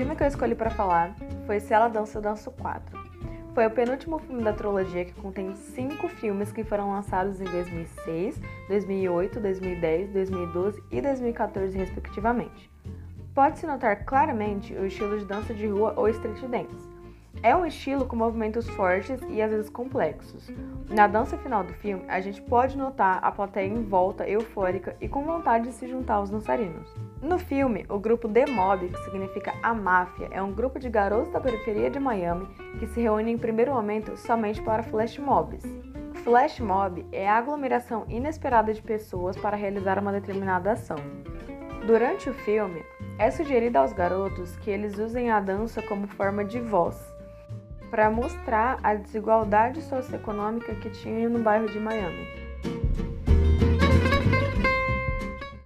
filme que eu escolhi para falar foi Se Ela Dança, Eu Danço 4. Foi o penúltimo filme da trilogia que contém cinco filmes que foram lançados em 2006, 2008, 2010, 2012 e 2014, respectivamente. Pode-se notar claramente o estilo de dança de rua ou street dance. É um estilo com movimentos fortes e às vezes complexos. Na dança final do filme, a gente pode notar a plateia em volta, eufórica e com vontade de se juntar aos dançarinos. No filme, o grupo The Mob, que significa a máfia, é um grupo de garotos da periferia de Miami que se reúne em primeiro momento somente para flash mobs. Flash mob é a aglomeração inesperada de pessoas para realizar uma determinada ação. Durante o filme, é sugerido aos garotos que eles usem a dança como forma de voz, para mostrar a desigualdade socioeconômica que tinha no bairro de Miami.